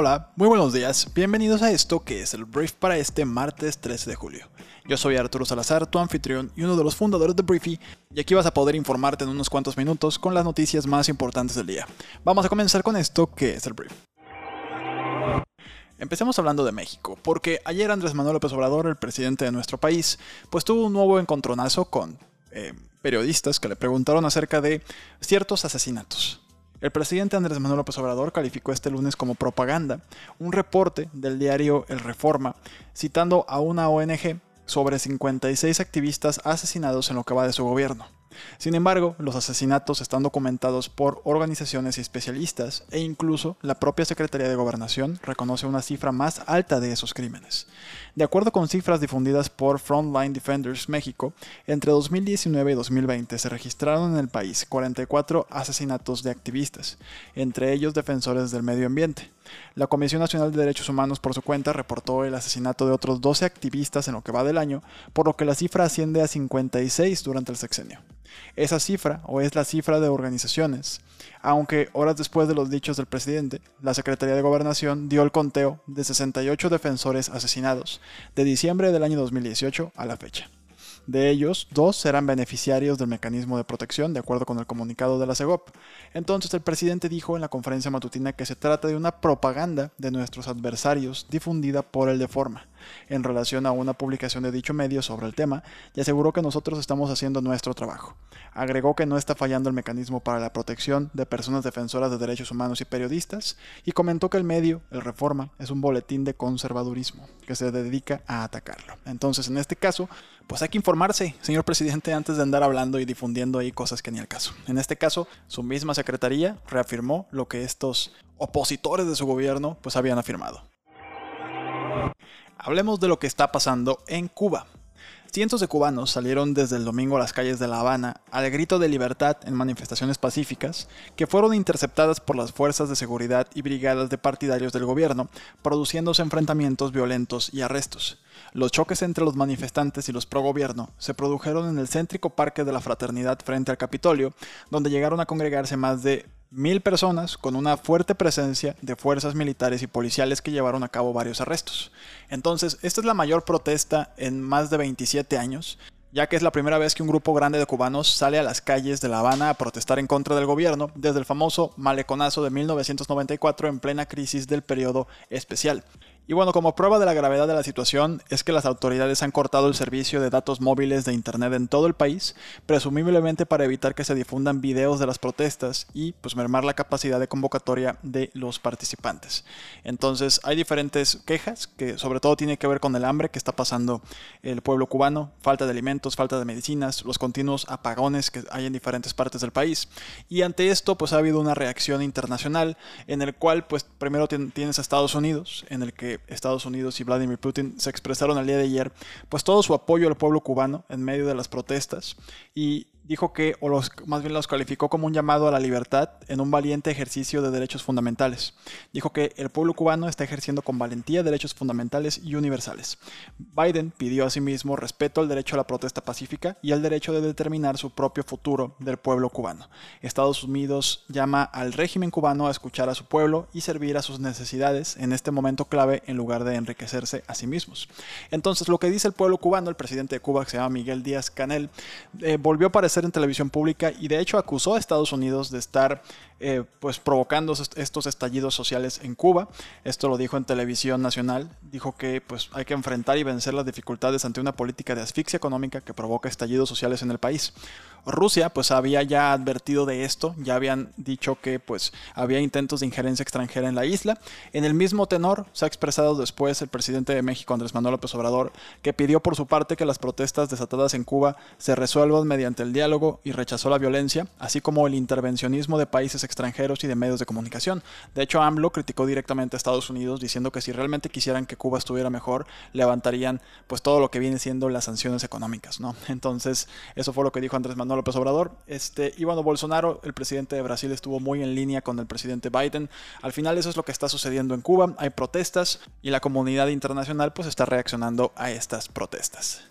Hola, muy buenos días. Bienvenidos a esto que es el brief para este martes 13 de julio. Yo soy Arturo Salazar, tu anfitrión y uno de los fundadores de Briefy, y aquí vas a poder informarte en unos cuantos minutos con las noticias más importantes del día. Vamos a comenzar con esto que es el brief. Empecemos hablando de México, porque ayer Andrés Manuel López Obrador, el presidente de nuestro país, pues tuvo un nuevo encontronazo con eh, periodistas que le preguntaron acerca de ciertos asesinatos. El presidente Andrés Manuel López Obrador calificó este lunes como propaganda un reporte del diario El Reforma, citando a una ONG sobre 56 activistas asesinados en lo que va de su gobierno. Sin embargo, los asesinatos están documentados por organizaciones y especialistas e incluso la propia Secretaría de Gobernación reconoce una cifra más alta de esos crímenes. De acuerdo con cifras difundidas por Frontline Defenders México, entre 2019 y 2020 se registraron en el país 44 asesinatos de activistas, entre ellos defensores del medio ambiente. La Comisión Nacional de Derechos Humanos por su cuenta reportó el asesinato de otros 12 activistas en lo que va del año, por lo que la cifra asciende a 56 durante el sexenio. Esa cifra, o es la cifra de organizaciones, aunque horas después de los dichos del presidente, la Secretaría de Gobernación dio el conteo de 68 defensores asesinados de diciembre del año 2018 a la fecha. De ellos, dos serán beneficiarios del mecanismo de protección, de acuerdo con el comunicado de la CEGOP. Entonces, el presidente dijo en la conferencia matutina que se trata de una propaganda de nuestros adversarios difundida por el de forma en relación a una publicación de dicho medio sobre el tema y aseguró que nosotros estamos haciendo nuestro trabajo. Agregó que no está fallando el mecanismo para la protección de personas defensoras de derechos humanos y periodistas y comentó que el medio, el Reforma, es un boletín de conservadurismo que se dedica a atacarlo. Entonces, en este caso, pues hay que informarse, señor presidente, antes de andar hablando y difundiendo ahí cosas que ni al caso. En este caso, su misma secretaría reafirmó lo que estos opositores de su gobierno pues habían afirmado. Hablemos de lo que está pasando en Cuba. Cientos de cubanos salieron desde el domingo a las calles de La Habana al grito de libertad en manifestaciones pacíficas que fueron interceptadas por las fuerzas de seguridad y brigadas de partidarios del gobierno, produciéndose enfrentamientos violentos y arrestos. Los choques entre los manifestantes y los pro gobierno se produjeron en el céntrico Parque de la Fraternidad frente al Capitolio, donde llegaron a congregarse más de mil personas con una fuerte presencia de fuerzas militares y policiales que llevaron a cabo varios arrestos. Entonces, esta es la mayor protesta en más de 27 años, ya que es la primera vez que un grupo grande de cubanos sale a las calles de La Habana a protestar en contra del gobierno desde el famoso maleconazo de 1994 en plena crisis del periodo especial. Y bueno, como prueba de la gravedad de la situación es que las autoridades han cortado el servicio de datos móviles de Internet en todo el país, presumiblemente para evitar que se difundan videos de las protestas y pues mermar la capacidad de convocatoria de los participantes. Entonces hay diferentes quejas que sobre todo tiene que ver con el hambre que está pasando el pueblo cubano, falta de alimentos, falta de medicinas, los continuos apagones que hay en diferentes partes del país. Y ante esto pues ha habido una reacción internacional en el cual pues primero tienes a Estados Unidos, en el que Estados Unidos y Vladimir Putin se expresaron al día de ayer, pues todo su apoyo al pueblo cubano en medio de las protestas y dijo que, o los, más bien los calificó como un llamado a la libertad en un valiente ejercicio de derechos fundamentales. Dijo que el pueblo cubano está ejerciendo con valentía derechos fundamentales y universales. Biden pidió asimismo respeto al derecho a la protesta pacífica y al derecho de determinar su propio futuro del pueblo cubano. Estados Unidos llama al régimen cubano a escuchar a su pueblo y servir a sus necesidades en este momento clave en lugar de enriquecerse a sí mismos. Entonces, lo que dice el pueblo cubano, el presidente de Cuba, que se llama Miguel Díaz Canel, eh, volvió a en televisión pública y de hecho acusó a Estados Unidos de estar eh, pues provocando estos estallidos sociales en Cuba. Esto lo dijo en televisión nacional. Dijo que pues hay que enfrentar y vencer las dificultades ante una política de asfixia económica que provoca estallidos sociales en el país. Rusia pues había ya advertido de esto, ya habían dicho que pues había intentos de injerencia extranjera en la isla. En el mismo tenor se ha expresado después el presidente de México Andrés Manuel López Obrador que pidió por su parte que las protestas desatadas en Cuba se resuelvan mediante el diálogo y rechazó la violencia, así como el intervencionismo de países extranjeros y de medios de comunicación. De hecho, AMLO criticó directamente a Estados Unidos diciendo que si realmente quisieran que Cuba estuviera mejor, levantarían pues todo lo que viene siendo las sanciones económicas, ¿no? Entonces, eso fue lo que dijo Andrés Manuel López Obrador. Este, y Bolsonaro, el presidente de Brasil, estuvo muy en línea con el presidente Biden. Al final eso es lo que está sucediendo en Cuba, hay protestas y la comunidad internacional pues está reaccionando a estas protestas.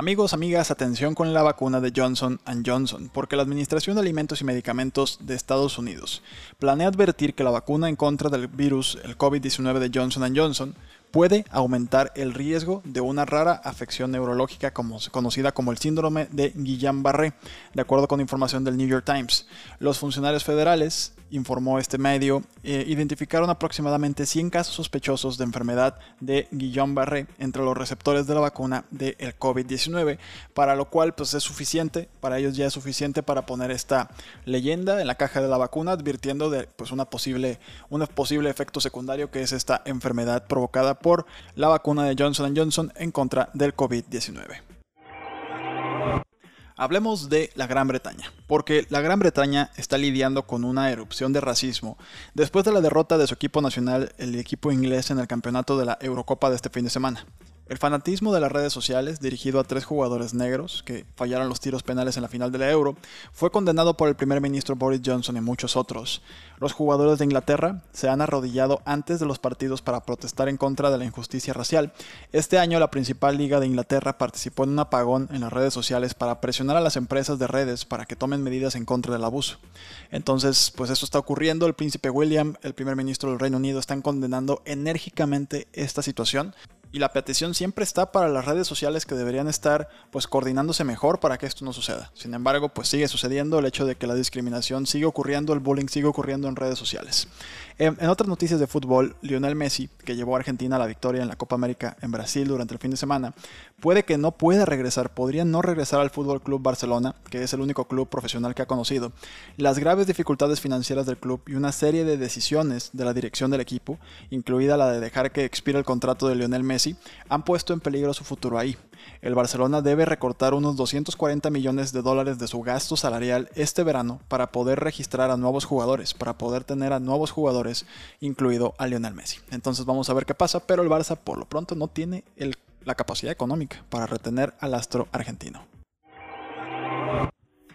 Amigos, amigas, atención con la vacuna de Johnson ⁇ Johnson, porque la Administración de Alimentos y Medicamentos de Estados Unidos planea advertir que la vacuna en contra del virus, el COVID-19 de Johnson ⁇ Johnson, puede aumentar el riesgo de una rara afección neurológica conocida como el síndrome de Guillain-Barré, de acuerdo con información del New York Times. Los funcionarios federales, informó este medio, eh, identificaron aproximadamente 100 casos sospechosos de enfermedad de Guillain-Barré entre los receptores de la vacuna del COVID-19, para lo cual pues es suficiente, para ellos ya es suficiente para poner esta leyenda en la caja de la vacuna advirtiendo de pues una posible, un posible efecto secundario que es esta enfermedad provocada por la vacuna de Johnson Johnson en contra del COVID-19. Hablemos de la Gran Bretaña, porque la Gran Bretaña está lidiando con una erupción de racismo después de la derrota de su equipo nacional, el equipo inglés, en el campeonato de la Eurocopa de este fin de semana. El fanatismo de las redes sociales, dirigido a tres jugadores negros que fallaron los tiros penales en la final de la Euro, fue condenado por el primer ministro Boris Johnson y muchos otros. Los jugadores de Inglaterra se han arrodillado antes de los partidos para protestar en contra de la injusticia racial. Este año la principal liga de Inglaterra participó en un apagón en las redes sociales para presionar a las empresas de redes para que tomen medidas en contra del abuso. Entonces, pues eso está ocurriendo. El príncipe William, el primer ministro del Reino Unido, están condenando enérgicamente esta situación y la petición siempre está para las redes sociales que deberían estar pues coordinándose mejor para que esto no suceda. Sin embargo, pues sigue sucediendo el hecho de que la discriminación sigue ocurriendo, el bullying sigue ocurriendo en redes sociales. En, otras noticias de fútbol, Lionel Messi, que llevó a Argentina a la victoria en la Copa América en Brasil durante el fin de semana, puede que no pueda regresar, podría no regresar al Fútbol Club Barcelona, que es el único club profesional que ha conocido. Las graves dificultades financieras del club y una serie de decisiones de la dirección del equipo, incluida la de dejar que expire el contrato de Lionel Messi, han puesto en peligro su futuro ahí. El Barcelona debe recortar unos 240 millones de dólares de su gasto salarial este verano para poder registrar a nuevos jugadores, para poder tener a nuevos jugadores, incluido a Lionel Messi. Entonces vamos a ver qué pasa, pero el Barça por lo pronto no tiene la capacidad económica para retener al astro argentino.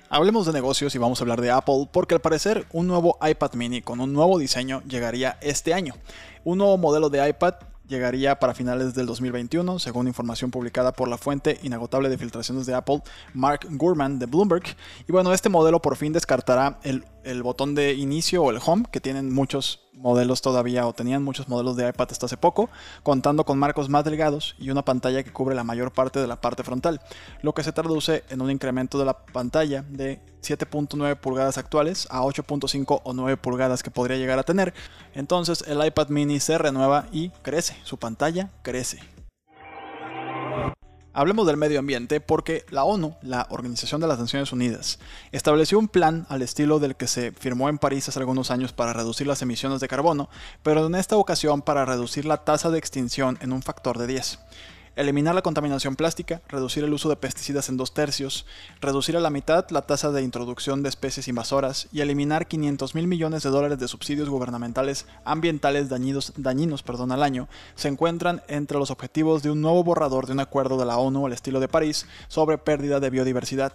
Hablemos de negocios y vamos a hablar de Apple porque al parecer un nuevo iPad mini con un nuevo diseño llegaría este año. Un nuevo modelo de iPad llegaría para finales del 2021, según información publicada por la fuente inagotable de filtraciones de Apple, Mark Gurman de Bloomberg. Y bueno, este modelo por fin descartará el, el botón de inicio o el home, que tienen muchos modelos todavía o tenían muchos modelos de iPad hasta hace poco, contando con marcos más delgados y una pantalla que cubre la mayor parte de la parte frontal, lo que se traduce en un incremento de la pantalla de 7.9 pulgadas actuales a 8.5 o 9 pulgadas que podría llegar a tener. Entonces el iPad mini se renueva y crece, su pantalla crece. Hablemos del medio ambiente porque la ONU, la Organización de las Naciones Unidas, estableció un plan al estilo del que se firmó en París hace algunos años para reducir las emisiones de carbono, pero en esta ocasión para reducir la tasa de extinción en un factor de 10 eliminar la contaminación plástica, reducir el uso de pesticidas en dos tercios, reducir a la mitad la tasa de introducción de especies invasoras y eliminar 500 mil millones de dólares de subsidios gubernamentales ambientales dañinos, dañinos perdón, al año, se encuentran entre los objetivos de un nuevo borrador de un acuerdo de la ONU al estilo de París sobre pérdida de biodiversidad.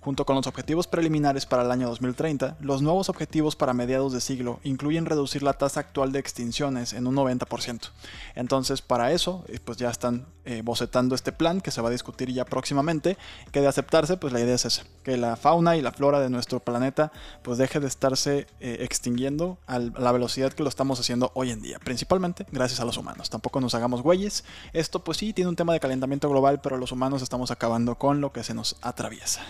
Junto con los objetivos preliminares para el año 2030, los nuevos objetivos para mediados de siglo incluyen reducir la tasa actual de extinciones en un 90%. Entonces, para eso, eh, pues ya están eh, bocetando este plan que se va a discutir ya próximamente, que de aceptarse, pues la idea es esa, que la fauna y la flora de nuestro planeta pues deje de estarse eh, extinguiendo a la velocidad que lo estamos haciendo hoy en día, principalmente gracias a los humanos. Tampoco nos hagamos güeyes. Esto pues sí tiene un tema de calentamiento global, pero los humanos estamos acabando con lo que se nos atraviesa.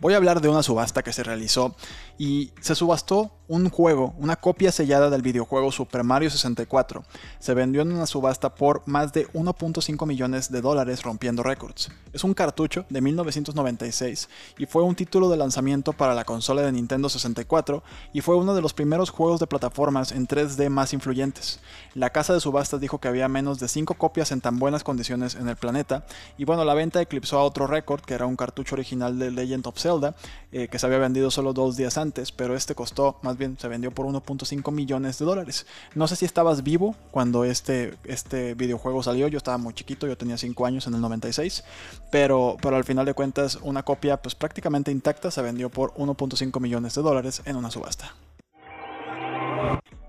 Voy a hablar de una subasta que se realizó y se subastó un juego, una copia sellada del videojuego Super Mario 64, se vendió en una subasta por más de 1.5 millones de dólares rompiendo récords. Es un cartucho de 1996 y fue un título de lanzamiento para la consola de Nintendo 64 y fue uno de los primeros juegos de plataformas en 3D más influyentes. La casa de subastas dijo que había menos de 5 copias en tan buenas condiciones en el planeta y bueno, la venta eclipsó a otro récord que era un cartucho original de Legend of Zelda eh, que se había vendido solo dos días antes, pero este costó, más bien se vendió por 1.5 millones de dólares. No sé si estabas vivo cuando este, este videojuego salió, yo estaba muy chiquito, yo tenía 5 años en el 96, pero, pero al final de cuentas una copia pues prácticamente intacta se vendió por 1.5 millones de dólares en una subasta.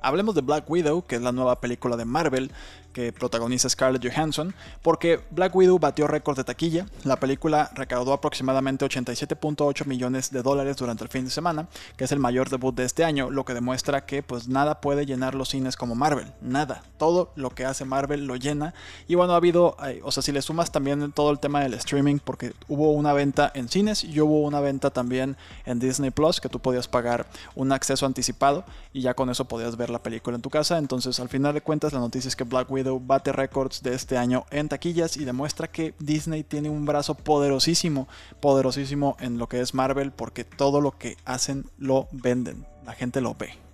Hablemos de Black Widow, que es la nueva película de Marvel que protagoniza Scarlett Johansson, porque Black Widow batió récord de taquilla. La película recaudó aproximadamente 87.8 millones de dólares durante el fin de semana, que es el mayor debut de este año, lo que demuestra que pues nada puede llenar los cines como Marvel, nada. Todo lo que hace Marvel lo llena. Y bueno, ha habido, o sea, si le sumas también todo el tema del streaming, porque hubo una venta en cines y hubo una venta también en Disney Plus, que tú podías pagar un acceso anticipado y ya con eso podías ver la película en tu casa. Entonces, al final de cuentas, la noticia es que Black Widow bate récords de este año en taquillas y demuestra que Disney tiene un brazo poderosísimo, poderosísimo en lo que es Marvel, porque todo lo que hacen lo venden, la gente lo ve.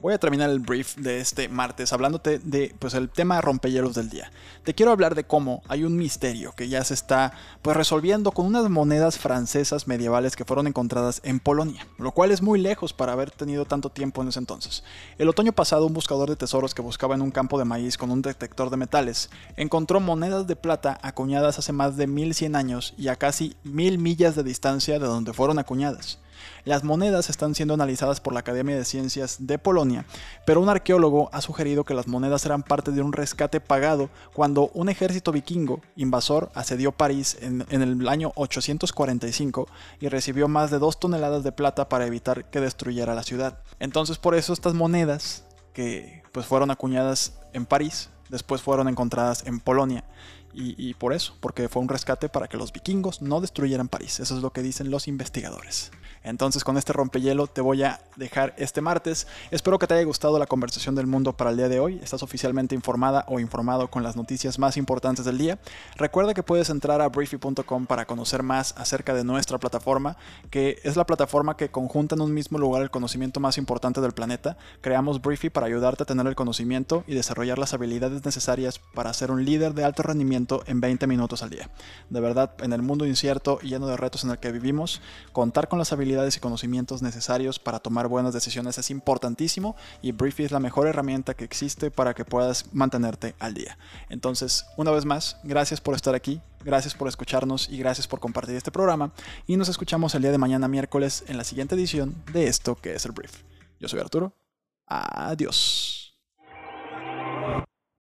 Voy a terminar el brief de este martes hablándote de pues el tema rompehielos del día. Te quiero hablar de cómo hay un misterio que ya se está pues resolviendo con unas monedas francesas medievales que fueron encontradas en Polonia, lo cual es muy lejos para haber tenido tanto tiempo en ese entonces. El otoño pasado un buscador de tesoros que buscaba en un campo de maíz con un detector de metales encontró monedas de plata acuñadas hace más de 1100 años y a casi mil millas de distancia de donde fueron acuñadas. Las monedas están siendo analizadas por la Academia de Ciencias de Polonia, pero un arqueólogo ha sugerido que las monedas eran parte de un rescate pagado cuando un ejército vikingo invasor asedió París en, el año 845 y recibió más de 2 toneladas de plata para evitar que destruyera la ciudad. Entonces por eso estas monedas que pues fueron acuñadas en París después fueron encontradas en Polonia y, por eso, porque fue un rescate para que los vikingos no destruyeran París. Eso es lo que dicen los investigadores. Entonces con este rompehielo te voy a dejar este martes. Espero que te haya gustado la conversación del mundo para el día de hoy. Estás oficialmente informada o informado con las noticias más importantes del día. Recuerda que puedes entrar a briefy.com para conocer más acerca de nuestra plataforma, que es la plataforma que conjunta en un mismo lugar el conocimiento más importante del planeta. Creamos Briefy para ayudarte a tener el conocimiento y desarrollar las habilidades necesarias para ser un líder de alto rendimiento en 20 minutos al día. De verdad, en el mundo incierto y lleno de retos en el que vivimos, contar con las y conocimientos necesarios para tomar buenas decisiones es importantísimo y Briefy es la mejor herramienta que existe para que puedas mantenerte al día. Entonces, una vez más, gracias por estar aquí, gracias por escucharnos y gracias por compartir este programa y nos escuchamos el día de mañana miércoles en la siguiente edición de esto que es el Brief. Yo soy Arturo. Adiós.